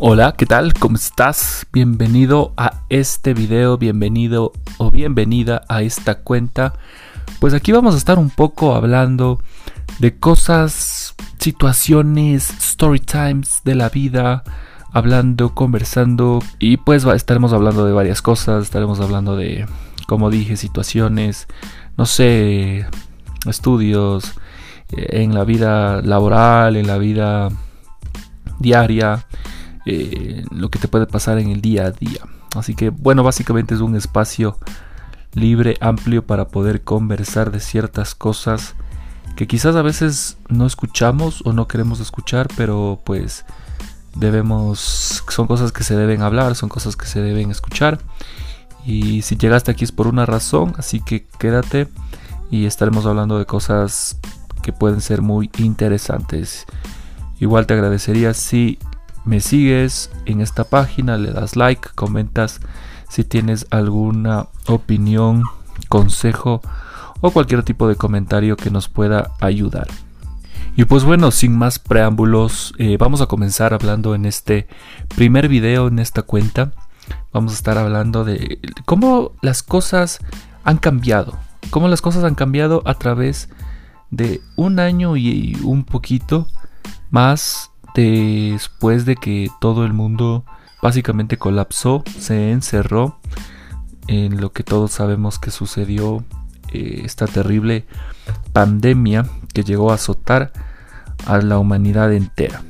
Hola, ¿qué tal? ¿Cómo estás? Bienvenido a este video, bienvenido o bienvenida a esta cuenta. Pues aquí vamos a estar un poco hablando de cosas, situaciones, story times de la vida, hablando, conversando y pues estaremos hablando de varias cosas, estaremos hablando de, como dije, situaciones, no sé, estudios, eh, en la vida laboral, en la vida diaria eh, lo que te puede pasar en el día a día. Así que bueno, básicamente es un espacio libre, amplio para poder conversar de ciertas cosas que quizás a veces no escuchamos o no queremos escuchar, pero pues debemos, son cosas que se deben hablar, son cosas que se deben escuchar. Y si llegaste aquí es por una razón, así que quédate y estaremos hablando de cosas que pueden ser muy interesantes. Igual te agradecería si me sigues en esta página, le das like, comentas si tienes alguna opinión, consejo o cualquier tipo de comentario que nos pueda ayudar. Y pues bueno, sin más preámbulos, eh, vamos a comenzar hablando en este primer video en esta cuenta. Vamos a estar hablando de cómo las cosas han cambiado, cómo las cosas han cambiado a través de un año y un poquito más después de que todo el mundo básicamente colapsó, se encerró en lo que todos sabemos que sucedió, eh, esta terrible pandemia que llegó a azotar a la humanidad entera.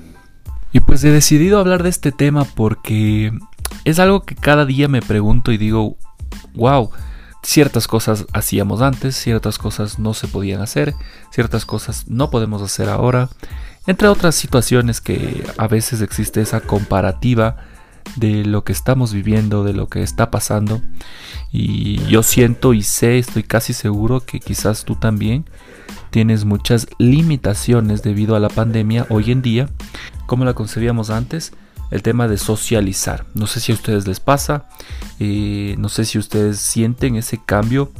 Y pues he decidido hablar de este tema porque es algo que cada día me pregunto y digo, wow, ciertas cosas hacíamos antes, ciertas cosas no se podían hacer, ciertas cosas no podemos hacer ahora entre otras situaciones que a veces existe esa comparativa de lo que estamos viviendo, de lo que está pasando. Y yo siento y sé, estoy casi seguro que quizás tú también tienes muchas limitaciones debido a la pandemia hoy en día, como la concebíamos antes, el tema de socializar. No sé si a ustedes les pasa, eh, no sé si ustedes sienten ese cambio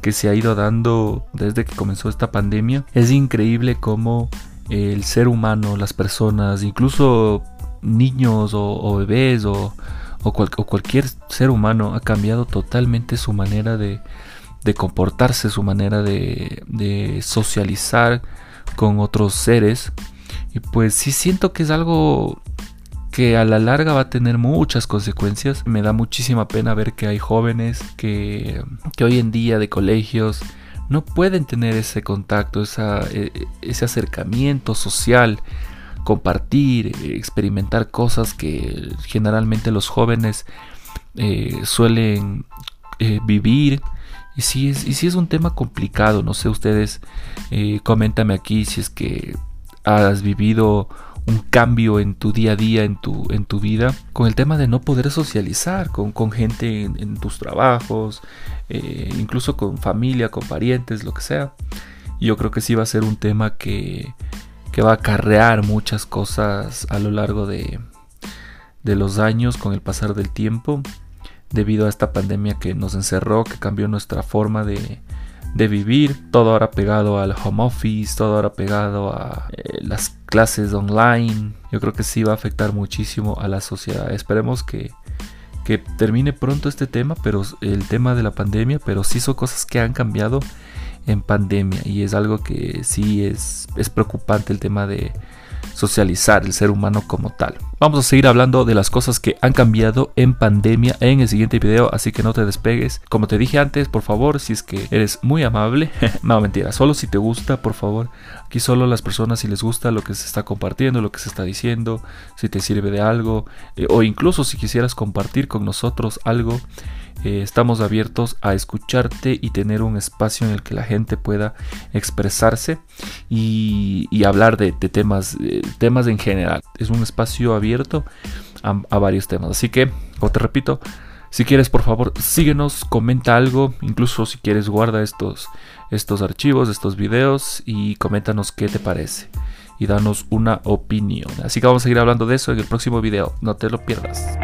que se ha ido dando desde que comenzó esta pandemia. Es increíble cómo el ser humano, las personas, incluso niños o, bebés o, cualquier ser humano ha cambiado totalmente su manera de, comportarse, su manera de, socializar con otros seres. Y pues sí siento que es algo que a la larga va a tener muchas consecuencias. Me da muchísima pena ver que hay jóvenes que, que hoy en día de colegios no pueden tener ese contacto, e, ese acercamiento social, compartir, experimentar cosas que generalmente los jóvenes eh, suelen eh, vivir. Y si, es, y si es un tema complicado, no sé, ustedes eh, coméntame aquí si es que has vivido un cambio en tu día a día, en tu, en tu vida, con el tema de no poder socializar con, gente en, tus trabajos, eh, incluso con familia, con parientes, lo que sea. Yo creo que sí va a ser un tema que, que va a acarrear muchas cosas a lo largo de, de los años, con el pasar del tiempo, debido a esta pandemia que nos encerró, que cambió nuestra forma de, de vivir, todo ahora pegado al home office, todo ahora pegado a eh, las clases online. Yo creo que sí va a afectar muchísimo a la sociedad. Esperemos que, que termine pronto este tema, pero el tema de la pandemia, pero sí son cosas que han cambiado en pandemia y es algo que sí es, es preocupante el tema de socializar el ser humano como tal. Vamos a seguir hablando de las cosas que han cambiado en pandemia en el siguiente video, así que no te despegues. Como te dije antes, por favor, si es que eres muy amable, no mentira, solo si te gusta, por favor. Aquí solo las personas si les gusta lo que se está compartiendo, lo que se está diciendo, si te sirve de algo, eh, o incluso si quisieras compartir con nosotros algo eh, estamos abiertos a escucharte y tener un espacio en el que la gente pueda expresarse y, hablar de, temas, eh, temas en general. Es un espacio abierto a, varios temas. Así que, como te repito, si quieres, por favor, síguenos, comenta algo, incluso si quieres, guarda estos, estos archivos, estos videos y coméntanos qué te parece y danos una opinión. Así que vamos a seguir hablando de eso en el próximo video, no te lo pierdas.